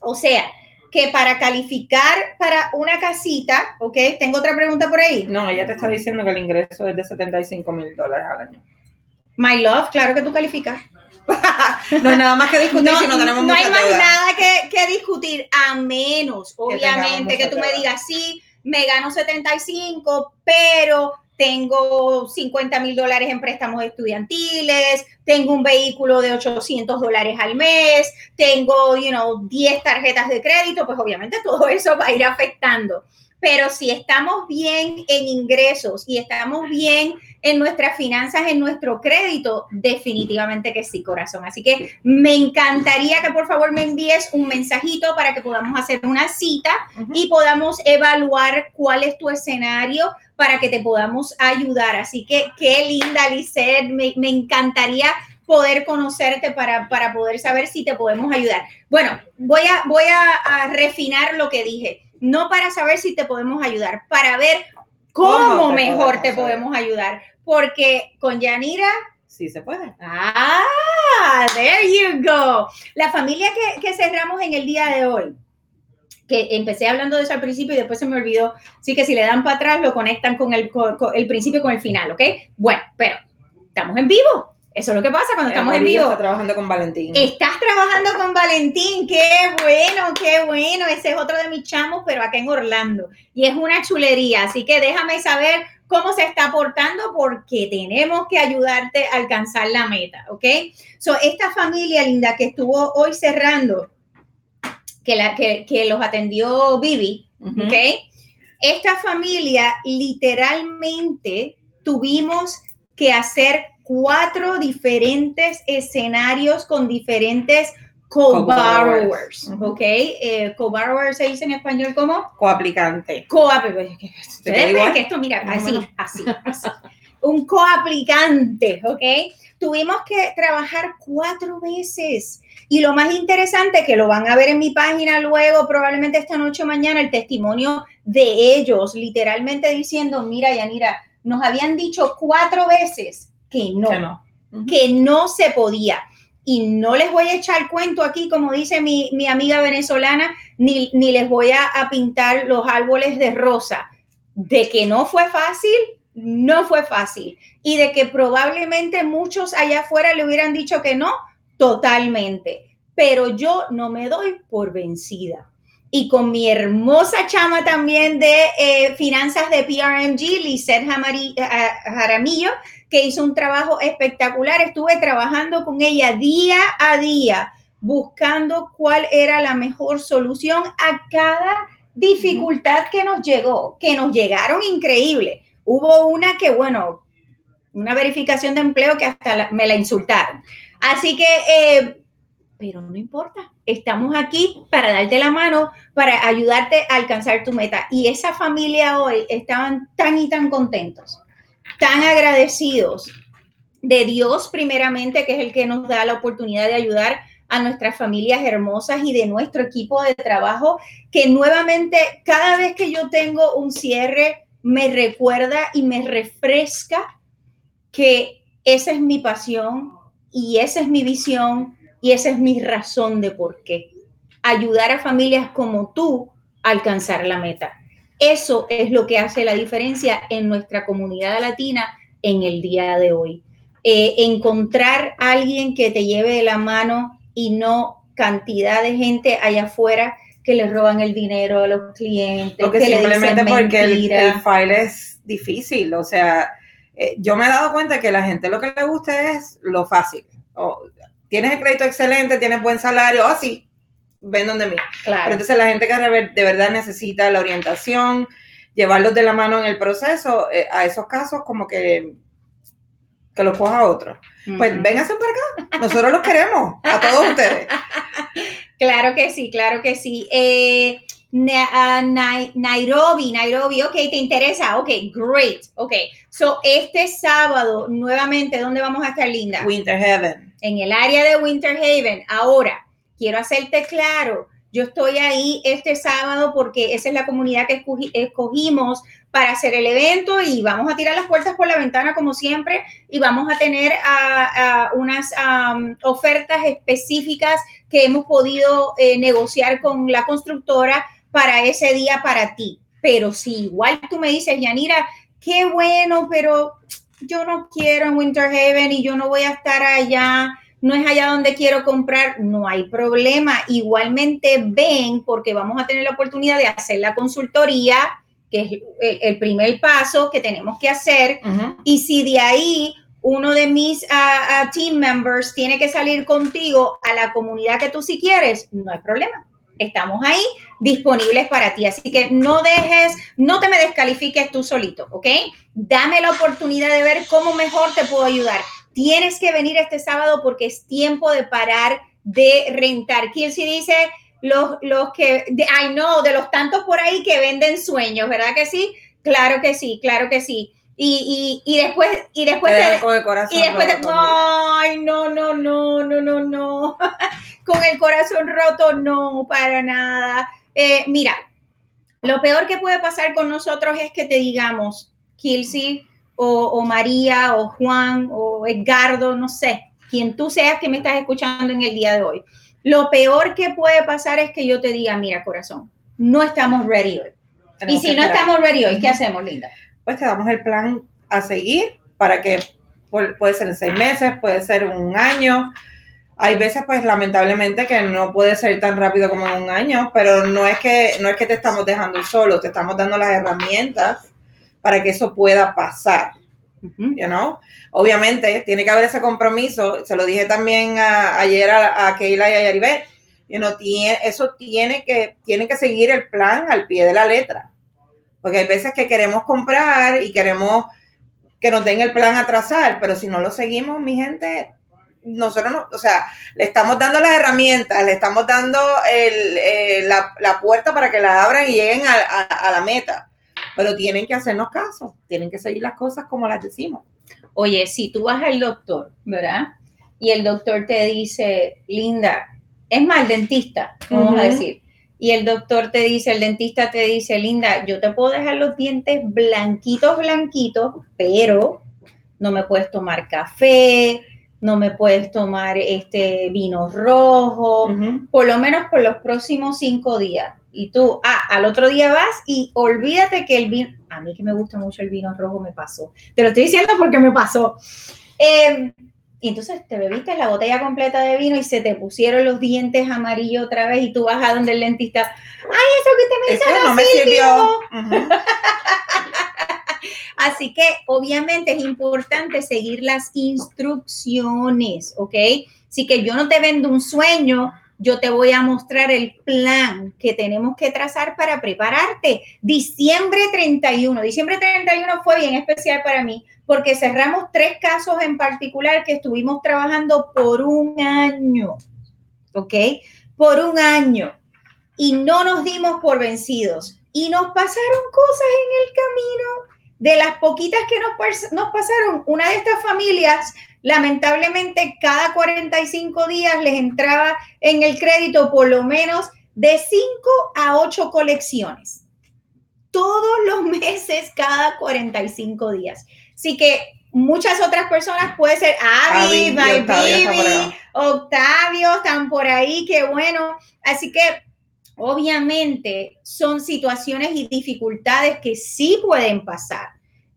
Speaker 1: O sea, que para calificar para una casita, ¿ok? Tengo otra pregunta por ahí.
Speaker 2: No, ella te está diciendo que el ingreso es de 75 mil dólares al año.
Speaker 1: My love, claro que tú calificas.
Speaker 2: no hay nada más que discutir si no tenemos
Speaker 1: No hay más nada que, que, discutir, a menos, obviamente, que, tú me digas, sí, me gano 75, pero tengo 50 mil dólares en préstamos estudiantiles, tengo un vehículo de 800 dólares al mes, tengo, you know, 10 tarjetas de crédito, pues obviamente todo eso va a ir afectando. Pero si estamos bien en ingresos y estamos bien en nuestras finanzas, en nuestro crédito, definitivamente que sí, corazón. Así que me encantaría que por favor me envíes un mensajito para que podamos hacer una cita y podamos evaluar cuál es tu escenario para que te podamos ayudar. Así que qué linda, Lisette, me, me encantaría poder conocerte para, para, poder saber si te podemos ayudar. Bueno, voy a, voy a, refinar lo que dije, no para saber si te podemos ayudar, para ver cómo, mejor te podemos ayudar porque con Yanira
Speaker 2: sí se puede.
Speaker 1: Ah, there you go. La familia que, cerramos en el día de hoy, que empecé hablando de eso al principio y después se me olvidó. Sí que si le dan para atrás lo conectan con el, el principio y con el final, ¿ok? Bueno, pero estamos en vivo. Eso es lo que pasa cuando estamos en vivo.
Speaker 2: Estás trabajando con Valentín.
Speaker 1: Estás trabajando con Valentín. Qué bueno, qué bueno. Ese es otro de mis chamos, pero acá en Orlando. Y es una chulería. Así que déjame saber cómo se está portando porque tenemos que ayudarte a alcanzar la meta, ¿ok? So, esta familia linda que estuvo hoy cerrando, que, la, que, que los atendió Vivi, ¿ok? Esta familia literalmente tuvimos que hacer cuatro diferentes escenarios con diferentes co-borrowers, ¿ok? Eh, co-borrowers se dice en español como
Speaker 2: coaplicante.
Speaker 1: Coaplicante. que esto, mira, así, así, así. Un coaplicante, ¿ok? Tuvimos que trabajar cuatro veces. Y lo más interesante, que lo van a ver en mi página luego, probablemente esta noche o mañana, el testimonio de ellos, literalmente diciendo, mira, Yanira, nos habían dicho cuatro veces que no, que no, que no se podía y no les voy a echar cuento aquí, como dice mi, amiga venezolana, ni, ni les voy a, a, pintar los árboles de rosa. De que no fue fácil, no fue fácil. Y de que probablemente muchos allá afuera le hubieran dicho que no, totalmente. Pero yo no me doy por vencida. Y con mi hermosa chama también de eh, finanzas de PRMG, Lisette eh, Jaramillo, que hizo un trabajo espectacular. Estuve trabajando con ella día a día, buscando cuál era la mejor solución a cada dificultad que nos llegó, que nos llegaron increíble. Hubo una que, bueno, una verificación de empleo que hasta me la insultaron. Así que, eh, pero no importa, estamos aquí para darte la mano, para ayudarte a alcanzar tu meta. Y esa familia hoy estaban tan y tan contentos tan agradecidos de Dios primeramente, que es el que nos da la oportunidad de ayudar a nuestras familias hermosas y de nuestro equipo de trabajo, que nuevamente cada vez que yo tengo un cierre me recuerda y me refresca que esa es mi pasión y esa es mi visión y esa es mi razón de por qué. Ayudar a familias como tú a alcanzar la meta. Eso es lo que hace la diferencia en nuestra comunidad latina en el día de hoy. Eh, encontrar a alguien que te lleve de la mano y no cantidad de gente allá afuera que le roban el dinero a los clientes.
Speaker 2: Porque simplemente porque el, file es difícil. O sea, eh, yo me he dado cuenta que la gente lo que le gusta es lo fácil. tienes el crédito excelente, tienes buen salario, así, ven donde mí. Claro. entonces la gente que de verdad necesita la orientación, llevarlos de la mano en el proceso, eh, a esos casos como que que los coja otro. Pues vénganse por acá, nosotros los queremos, a todos ustedes.
Speaker 1: Claro que sí, claro que sí. Eh, Nairobi, Nairobi, ok, ¿te interesa? Ok, great, ok. So, este sábado, nuevamente, ¿dónde vamos a estar, Linda?
Speaker 2: Winter Haven.
Speaker 1: En el área de Winter Haven. Ahora, quiero hacerte claro, yo estoy ahí este sábado porque esa es la comunidad que escogimos para hacer el evento y vamos a tirar las puertas por la ventana como siempre y vamos a tener unas ofertas específicas que hemos podido eh, negociar con la constructora para ese día para ti. Pero si igual tú me dices, Yanira, qué bueno, pero yo no quiero en Winter Haven y yo no voy a estar allá, no es allá donde quiero comprar, no hay problema. Igualmente ven porque vamos a tener la oportunidad de hacer la consultoría, que es el, primer paso que tenemos que hacer. Y si de ahí uno de mis ah, ah, team members tiene que salir contigo a la comunidad que tú si quieres, no hay problema. Estamos ahí disponibles para ti. Así que no dejes, no te me descalifiques tú solito, ¿ok? Dame la oportunidad de ver cómo mejor te puedo ayudar. Tienes que venir este sábado porque es tiempo de parar de rentar. ¿Quién si dice los, los que, ay no, de los tantos por ahí que venden sueños, ¿verdad que sí? Claro que sí, claro que sí. Y, y, y después, y después,
Speaker 2: de,
Speaker 1: y después, de, ay, no, no, no, no, no, no, con el corazón roto, no, para nada. Eh, mira, lo peor que puede pasar con nosotros es que te digamos, Kilsi o, o, María o Juan o Edgardo, no sé, quien tú seas que me estás escuchando en el día de hoy. Lo peor que puede pasar es que yo te diga, mira, corazón, no estamos ready hoy. y si no estamos ready hoy, ¿qué hacemos, Linda?
Speaker 2: Pues te damos el plan a seguir para que puede ser en seis meses, puede ser un año, hay veces, pues lamentablemente, que no puede ser tan rápido como en un año, pero no es que, no es que te estamos dejando solo, te estamos dando las herramientas para que eso pueda pasar. You know? Obviamente, tiene que haber ese compromiso. Se lo dije también ayer a, a, Keila y a Yaribet. You know, tiene, eso tiene que, tiene que seguir el plan al pie de la letra. Porque hay veces que queremos comprar y queremos que nos den el plan a trazar, pero si no lo seguimos, mi gente, nosotros no, o sea, le estamos dando las herramientas, le estamos dando el, eh, la, la, puerta para que la abran y lleguen a, a, la meta, pero tienen que hacernos caso, tienen que seguir las cosas como las decimos.
Speaker 1: Oye, si tú vas al doctor, ¿verdad? Y el doctor te dice, Linda, es mal dentista, vamos a decir, y el doctor te dice, el dentista te dice, Linda, yo te puedo dejar los dientes blanquitos, blanquitos, pero no me puedes tomar café, no me puedes tomar este vino rojo, por lo menos por los próximos cinco días. Y tú, ah, al otro día vas y olvídate que el vino, a mí que me gusta mucho el vino rojo, me pasó. Te lo estoy diciendo porque me pasó. Em, y entonces te bebiste la botella completa de vino y se te pusieron los dientes amarillos otra vez y tú vas a donde el dentista, ay, eso que te me hizo no me sirvió. Así que obviamente es importante seguir las instrucciones, ¿ok? Así que yo no te vendo un sueño, yo te voy a mostrar el plan que tenemos que trazar para prepararte. Diciembre 31, diciembre 31 fue bien especial para mí porque cerramos tres casos en particular que estuvimos trabajando por un año, ¿ok? Por un año. Y no nos dimos por vencidos. Y nos pasaron cosas en el camino de las poquitas que nos, pasaron, una de estas familias, lamentablemente, cada 45 días les entraba en el crédito por lo menos de 5 a 8 colecciones. Todos los meses, cada 45 días. Así que muchas otras personas, puede ser Abby, My Baby, Octavio, están por ahí, qué bueno. Así que Obviamente son situaciones y dificultades que sí pueden pasar.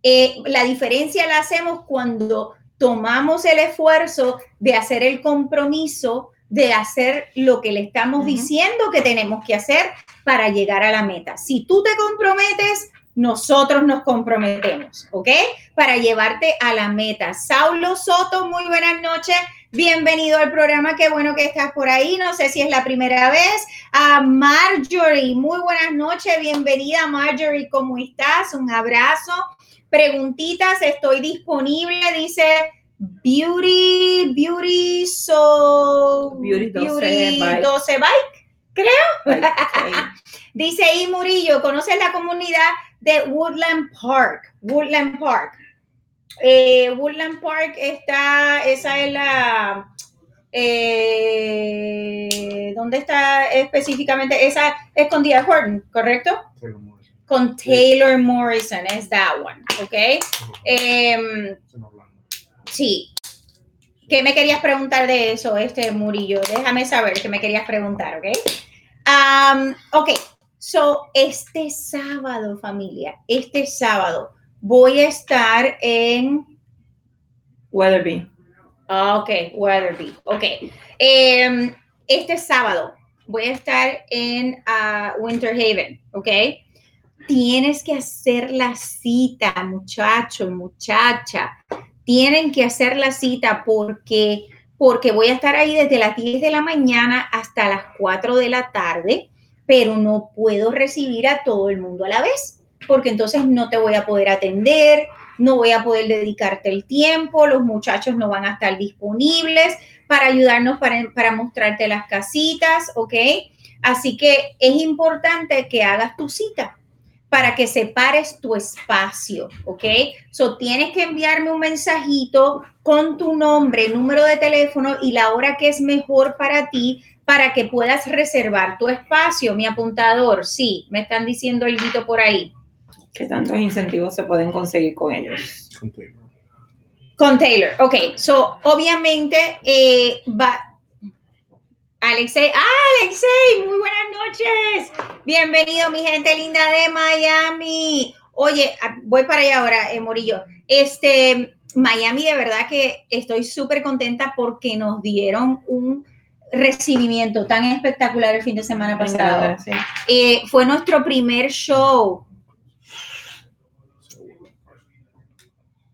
Speaker 1: Eh, la diferencia la hacemos cuando tomamos el esfuerzo de hacer el compromiso, de hacer lo que le estamos diciendo que tenemos que hacer para llegar a la meta. Si tú te comprometes, nosotros nos comprometemos, ¿ok? Para llevarte a la meta. Saulo Soto, muy buenas noches. Bienvenido al programa, qué bueno que estás por ahí. No sé si es la primera vez. A Marjorie, muy buenas noches. Bienvenida, Marjorie, ¿cómo estás? Un abrazo. Preguntitas, estoy disponible, dice Beauty, Beauty, so.
Speaker 2: Beauty 12,
Speaker 1: bike. creo. dice I Murillo, ¿conoces la comunidad de Woodland Park? Woodland Park. Eh, Woodland Park está, esa es la, eh, ¿dónde está específicamente? Esa es con D.R. Horton, ¿correcto? con Taylor Morrison, es that one, ¿ok? Eh, sí. ¿Qué me querías preguntar de eso, este Murillo? Déjame saber qué me querías preguntar, ¿ok? Um, ok, so este sábado, familia, este sábado voy a estar en
Speaker 2: Weatherby.
Speaker 1: Ah, ok, Weatherby. Ok. Em, este sábado voy a estar en uh, Winter Haven, ¿ok? Tienes que hacer la cita, muchacho, muchacha. Tienen que hacer la cita porque, porque voy a estar ahí desde las 10 de la mañana hasta las 4 de la tarde, pero no puedo recibir a todo el mundo a la vez, porque entonces no te voy a poder atender, no voy a poder dedicarte el tiempo, los muchachos no van a estar disponibles para ayudarnos para, para mostrarte las casitas, ¿ok? Así que es importante que hagas tu cita para que separes tu espacio, ¿ok? So tienes que enviarme un mensajito con tu nombre, número de teléfono y la hora que es mejor para ti para que puedas reservar tu espacio, mi apuntador. Sí, me están diciendo el grito por ahí.
Speaker 2: ¿Qué tantos incentivos se pueden conseguir con ellos?
Speaker 1: Con Taylor. Con Taylor, ok. So, obviamente, eh, va. Alexei, ¡Ah, Alexei, muy buenas noches. Bienvenido, mi gente linda de Miami. Oye, voy para allá ahora, eh, Morillo. Este, Miami, de verdad que estoy súper contenta porque nos dieron un recibimiento tan espectacular el fin de semana pasado. Eh, fue nuestro primer show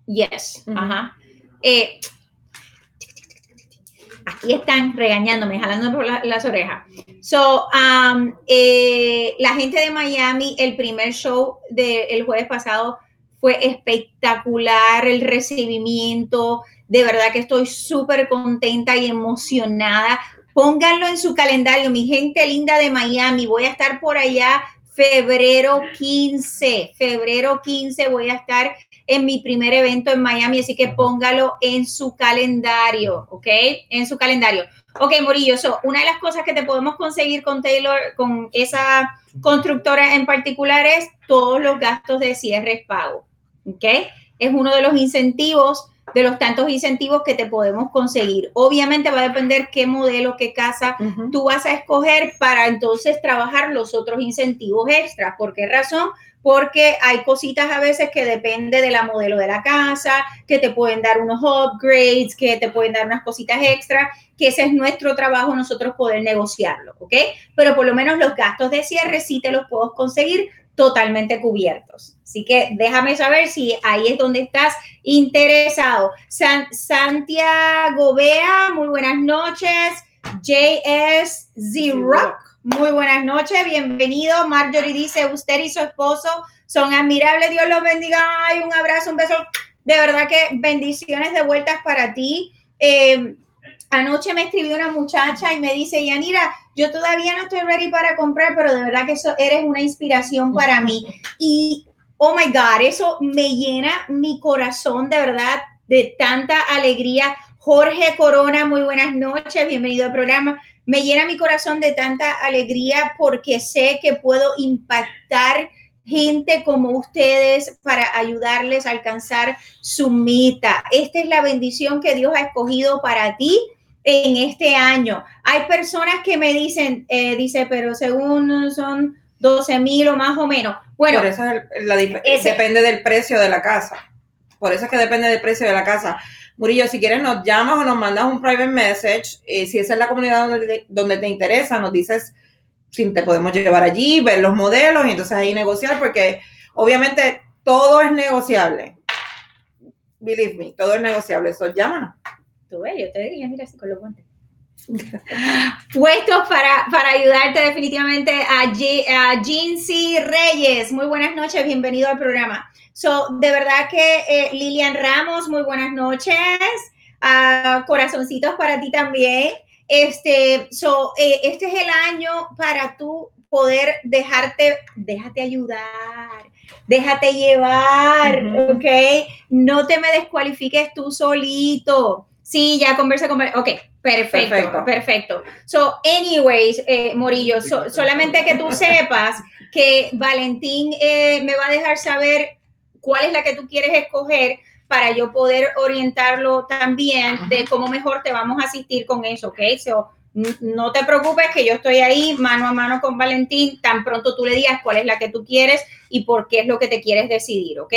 Speaker 1: Yes. Ajá. Eh, aquí están regañándome, jalando por las orejas. So, um, eh, la gente de Miami, el primer show del jueves pasado fue espectacular, el recibimiento. De verdad que estoy súper contenta y emocionada. Pónganlo en su calendario, mi gente linda de Miami. Voy a estar por allá febrero 15. Febrero 15 voy a estar en mi primer evento en Miami, así que póngalo en su calendario, ¿ok? En su calendario. Ok, Morillo, una de las cosas que te podemos conseguir con Taylor, con esa constructora en particular, es todos los gastos de cierre pago, ¿ok? Es uno de los incentivos, de los tantos incentivos que te podemos conseguir. Obviamente va a depender qué modelo, qué casa tú vas a escoger para entonces trabajar los otros incentivos extras. ¿Por qué razón? porque hay cositas a veces que depende de la modelo de la casa, que te pueden dar unos upgrades, que te pueden dar unas cositas extra, que ese es nuestro trabajo nosotros poder negociarlo, ¿ok? Pero por lo menos los gastos de cierre sí te los puedo conseguir totalmente cubiertos. Así que déjame saber si ahí es donde estás interesado. Santiago Bea, muy buenas noches. JS Z-Rock. Muy buenas noches, bienvenido. Marjorie dice, usted y su esposo son admirables, Dios los bendiga. Ay, un abrazo, un beso. De verdad que bendiciones de vueltas para ti. Eh, anoche me escribió una muchacha y me dice, Yanira, yo todavía no estoy ready para comprar, pero de verdad que eso eres una inspiración para mí. Y, oh my God, eso me llena mi corazón de verdad de tanta alegría. Jorge Corona, muy buenas noches, bienvenido al programa me llena mi corazón de tanta alegría porque sé que puedo impactar gente como ustedes para ayudarles a alcanzar su meta. Esta es la bendición que Dios ha escogido para ti en este año. Hay personas que me dicen, eh, dice, pero según son 12 mil o más o menos. Bueno,
Speaker 2: Por eso depende del precio de la casa. Por eso es que depende del precio de la casa. Murillo, si quieres nos llamas o nos mandas un private message. si esa es la comunidad donde te, interesa, nos dices si te podemos llevar allí, ver los modelos y entonces ahí negociar, porque obviamente todo es negociable. Believe me, todo es negociable. Eso llámanos.
Speaker 1: Tú ves, yo te diría, mira, si con los guantes. Puestos para, para ayudarte definitivamente a, G, a Reyes. Muy buenas noches, bienvenido al programa. So, de verdad que eh, Lilian Ramos, muy buenas noches. Uh, corazoncitos para ti también. Este, so, eh, este es el año para tú poder dejarte, déjate ayudar, déjate llevar, ¿ok? No te me descualifiques tú solito. Sí, ya conversa con... Ok, perfecto, perfecto. So, anyways, eh, Morillo, solamente que tú sepas que Valentín me va a dejar saber cuál es la que tú quieres escoger para yo poder orientarlo también de cómo mejor te vamos a asistir con eso, ¿ok? So, no te preocupes que yo estoy ahí mano a mano con Valentín, tan pronto tú le digas cuál es la que tú quieres y por qué es lo que te quieres decidir, ¿ok?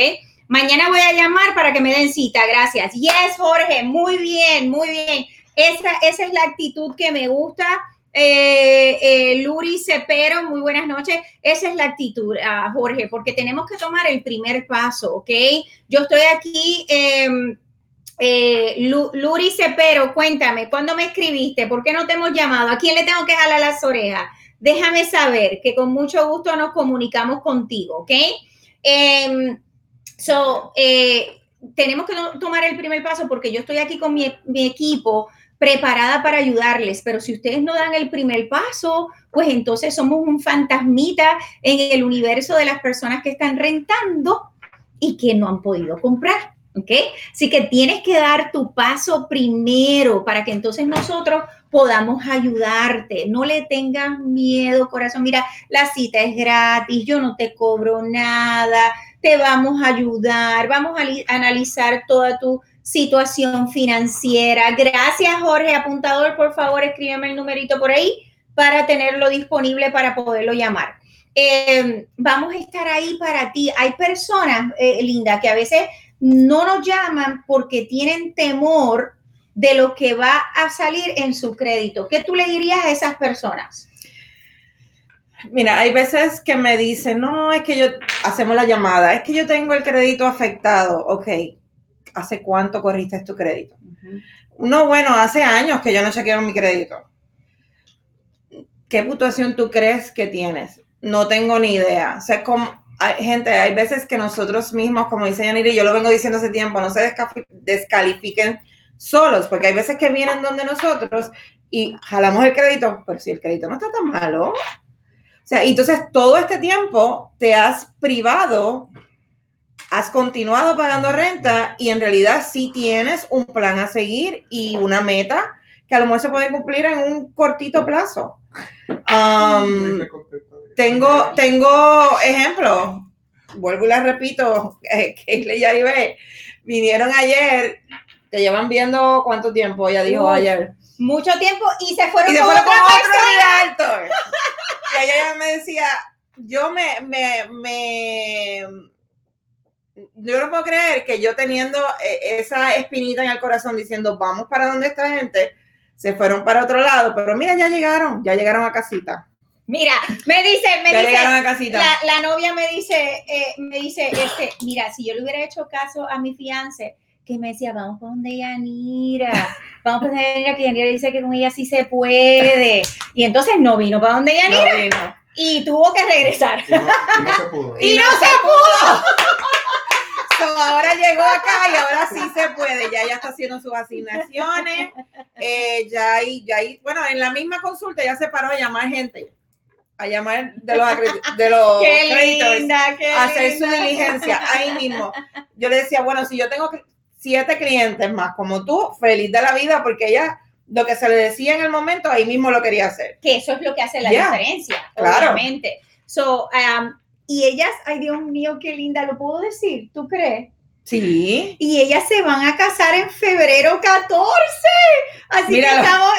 Speaker 1: Mañana voy a llamar para que me den cita, gracias. Yes, Jorge, muy bien, muy bien. Esa, esa es la actitud que me gusta. Eh, eh, Luri Cepero, muy buenas noches. Esa es la actitud, ah, Jorge, porque tenemos que tomar el primer paso, ¿ok? Yo estoy aquí. Em, eh, Luri Cepero, cuéntame, ¿cuándo me escribiste? ¿Por qué no te hemos llamado? ¿A quién le tengo que jalar las orejas? Déjame saber que con mucho gusto nos comunicamos contigo, ¿ok? So, eh, tenemos que tomar el primer paso porque yo estoy aquí con mi, mi equipo preparada para ayudarles, pero si ustedes no dan el primer paso, pues entonces somos un fantasmita en el universo de las personas que están rentando y que no han podido comprar. ¿Ok? Así que tienes que dar tu paso primero para que entonces nosotros podamos ayudarte. No le tengas miedo, corazón. Mira, la cita es gratis, yo no te cobro nada, te vamos a ayudar, vamos a analizar toda tu situación financiera. Gracias, Jorge. Apuntador, por favor, escríbeme el numerito por ahí para tenerlo disponible para poderlo llamar. Em, vamos a estar ahí para ti. Hay personas, eh, Linda, que a veces no nos llaman porque tienen temor de lo que va a salir en su crédito. ¿Qué tú le dirías a esas personas?
Speaker 2: Mira, hay veces que me dicen, no, es que yo, hacemos la llamada, es que yo tengo el crédito afectado. Ok, ¿hace cuánto corriste tu crédito? No, bueno, hace años que yo no chequeo mi crédito. ¿Qué puntuación tú crees que tienes? No tengo ni idea. O sea, como, hay, gente, hay veces que nosotros mismos, como dice Yanira, y yo lo vengo diciendo hace tiempo, no se descalifiquen solos, porque hay veces que vienen donde nosotros y jalamos el crédito, pero si el crédito no está tan malo. O sea, entonces todo este tiempo te has privado, has continuado pagando renta y en realidad sí tienes un plan a seguir y una meta que a lo mejor se puede cumplir en un cortito plazo. Um, tengo, tengo ejemplos, vuelvo y la repito, que ya iba, vinieron ayer, te llevan viendo cuánto tiempo, ella dijo ayer.
Speaker 1: Mucho tiempo y se fueron,
Speaker 2: y con, otro realtor. y ella me decía, yo me, me, me, yo no puedo creer que yo teniendo eh, esa espinita en el corazón diciendo, vamos para donde esta gente, se fueron para otro lado, pero mira, ya llegaron, ya llegaron a casita.
Speaker 1: Mira, me dice, me dice, la, novia me dice, eh, me dice, este, mira, si yo le hubiera hecho caso a mi fiance, que me decía, vamos por donde Yanira, vamos donde Yanira, que Yanira dice que con ella sí se puede. Y entonces no vino para donde Yanira. Y tuvo que regresar. Y no, se pudo. y, no, se pudo.
Speaker 2: ahora llegó acá y ahora sí se puede. Ya ella está haciendo sus asignaciones. Eh, ya, y, ya, y, bueno, en la misma consulta ya se paró a llamar gente a llamar de los, de los a hacer su diligencia ahí mismo. Yo le decía, bueno, si yo tengo siete clientes más como tú, feliz de la vida, porque ella lo que se le decía en el momento, ahí mismo lo quería hacer.
Speaker 1: Que eso es lo que hace la diferencia, obviamente. So, um, y ellas, ay Dios mío, qué linda, ¿lo puedo decir? ¿Tú crees?
Speaker 2: Sí.
Speaker 1: Y ellas se van a casar en febrero 14. Así que estamos,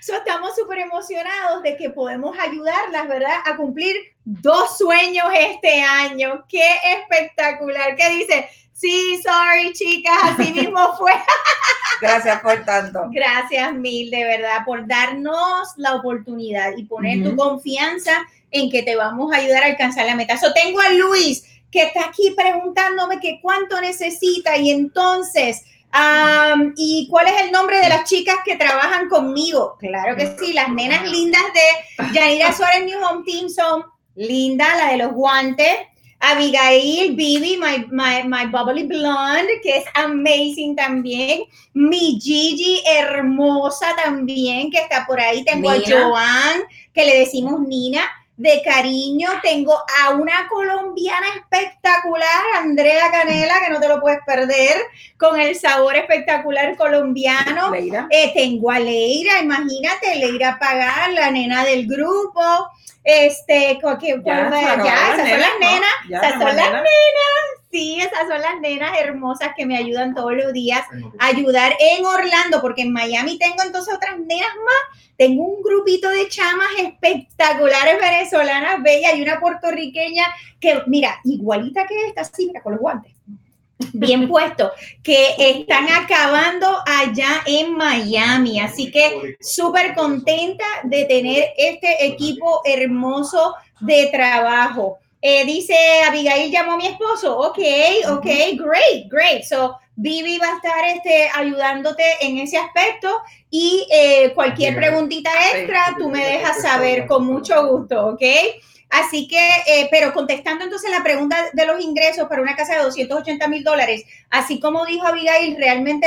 Speaker 1: estamos súper emocionados de que podemos ayudarlas, ¿verdad? A cumplir dos sueños este año. ¡Qué espectacular! ¿Qué dice? Sí, sorry, chicas, así mismo fue.
Speaker 2: Gracias por tanto.
Speaker 1: Gracias mil, de verdad, por darnos la oportunidad y poner tu confianza en que te vamos a ayudar a alcanzar la meta. So, tengo a Luis que está aquí preguntándome que cuánto necesita y entonces ¿Y cuál es el nombre de las chicas que trabajan conmigo? Claro que sí, las nenas lindas de Yanira Suárez New Home Team son Linda, la de los guantes, Abigail, Bibi, my, my, my bubbly blonde, que es amazing también. Mi Gigi, hermosa también, que está por ahí. Tengo a Joan, que le decimos Nina de cariño. Tengo a una colombiana espectacular, Andrea Canela, que no te lo puedes perder, con el sabor espectacular colombiano. Eh, tengo a Leira, imagínate, Leira Pagar, la nena del grupo. Este, que, ya, esas son las nenas, esas son las nenas. Sí, esas son las nenas hermosas que me ayudan todos los días a ayudar en Orlando, porque en Miami tengo entonces otras nenas más. Tengo un grupito de chamas espectaculares venezolanas, bellas y una puertorriqueña que, mira, igualita que esta, sí, mira, con los guantes bien puesto, que están acabando allá en Miami. Así que súper contenta de tener este equipo hermoso de trabajo. Eh, dice Abigail llamó a mi esposo. Ok, ok, great, great. So, Vivi va a estar este, ayudándote en ese aspecto y eh, cualquier preguntita extra, tú me dejas saber con mucho gusto, ¿ok? Así que, eh, pero contestando entonces la pregunta de los ingresos para una casa de 280 mil dólares, así como dijo Abigail, realmente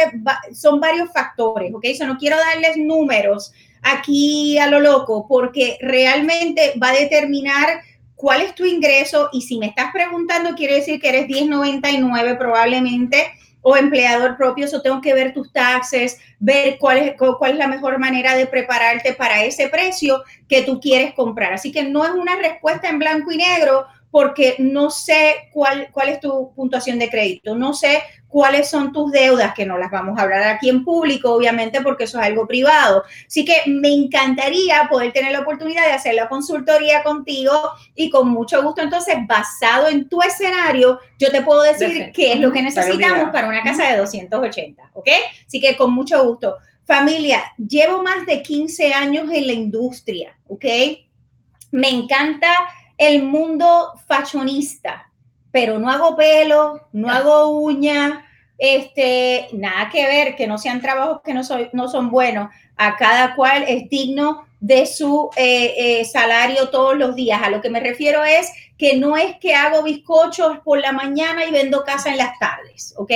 Speaker 1: son varios factores, ¿ok? Eso no quiero darles números aquí a lo loco, porque realmente va a determinar cuál es tu ingreso y si me estás preguntando, quiere decir que eres 1099 probablemente o empleador propio, eso tengo que ver tus taxes, ver cuál es, cuál es la mejor manera de prepararte para ese precio que tú quieres comprar. Así que no es una respuesta en blanco y negro porque no sé cuál, cuál es tu puntuación de crédito, no sé cuáles son tus deudas, que no las vamos a hablar aquí en público, obviamente, porque eso es algo privado. Así que me encantaría poder tener la oportunidad de hacer la consultoría contigo y con mucho gusto, entonces, basado en tu escenario, yo te puedo decir qué es lo que necesitamos para una casa de 280, ¿ok? Así que con mucho gusto. Familia, llevo más de 15 años en la industria, ¿ok? Me encanta el mundo fashionista pero no hago pelo, no hago uña, este, nada que ver, que no sean trabajos que no, soy, no son buenos. A cada cual es digno de su eh, eh, salario todos los días. A lo que me refiero es que no es que hago bizcochos por la mañana y vendo casa en las tardes, ¿ok?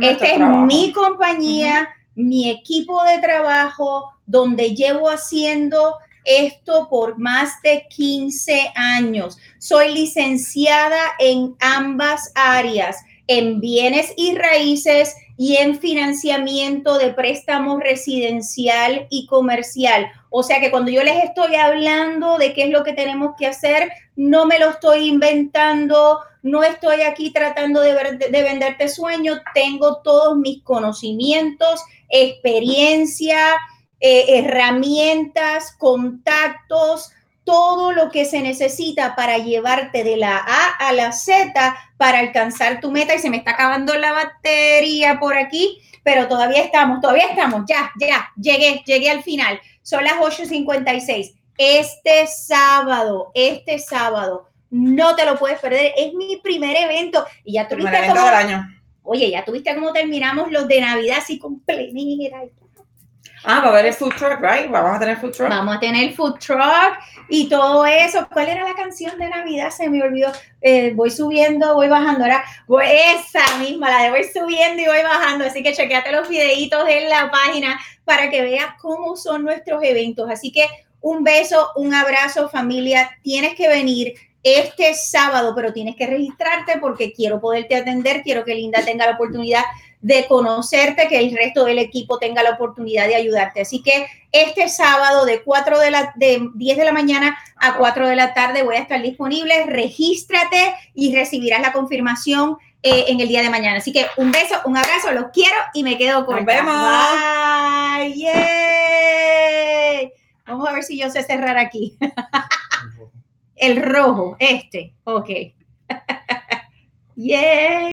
Speaker 1: Esta es mi compañía, mi equipo de trabajo, donde llevo haciendo esto por más de 15 años. Soy licenciada en ambas áreas, en bienes y raíces y en financiamiento de préstamo residencial y comercial. O sea que cuando yo les estoy hablando de qué es lo que tenemos que hacer, no me lo estoy inventando, no estoy aquí tratando de, de venderte sueño, tengo todos mis conocimientos, experiencia, eh, herramientas, contactos, todo lo que se necesita para llevarte de la A a la Z para alcanzar tu meta. Y se me está acabando la batería por aquí, pero todavía estamos, todavía estamos, ya, ya, llegué, llegué al final. Son las 8.56. Este sábado, este sábado, no te lo puedes perder. Es mi primer evento y ya tuviste como... Oye, ya tuviste cómo terminamos los de Navidad así con plenera y
Speaker 2: Ah, va a haber el food truck, right? Vamos a tener food truck.
Speaker 1: Vamos a tener food truck y todo eso. ¿Cuál era la canción de Navidad? Se me olvidó. Eh, voy subiendo, voy bajando. Ahora, esa misma, la de voy subiendo y voy bajando. Así que chequeate los videitos en la página para que veas cómo son nuestros eventos. Así que un beso, un abrazo, familia. Tienes que venir este sábado, pero tienes que registrarte porque quiero poderte atender, quiero que Linda tenga la oportunidad de conocerte, que el resto del equipo tenga la oportunidad de ayudarte. Así que este sábado de 4 de la de 10 de la mañana a 4 de la tarde voy a estar disponible. Regístrate y recibirás la confirmación eh, en el día de mañana. Así que un beso, un abrazo, los quiero y me quedo con
Speaker 2: Nos vemos.
Speaker 1: Bye. Vamos a ver si yo sé cerrar aquí. el rojo, este. Ok. Yay.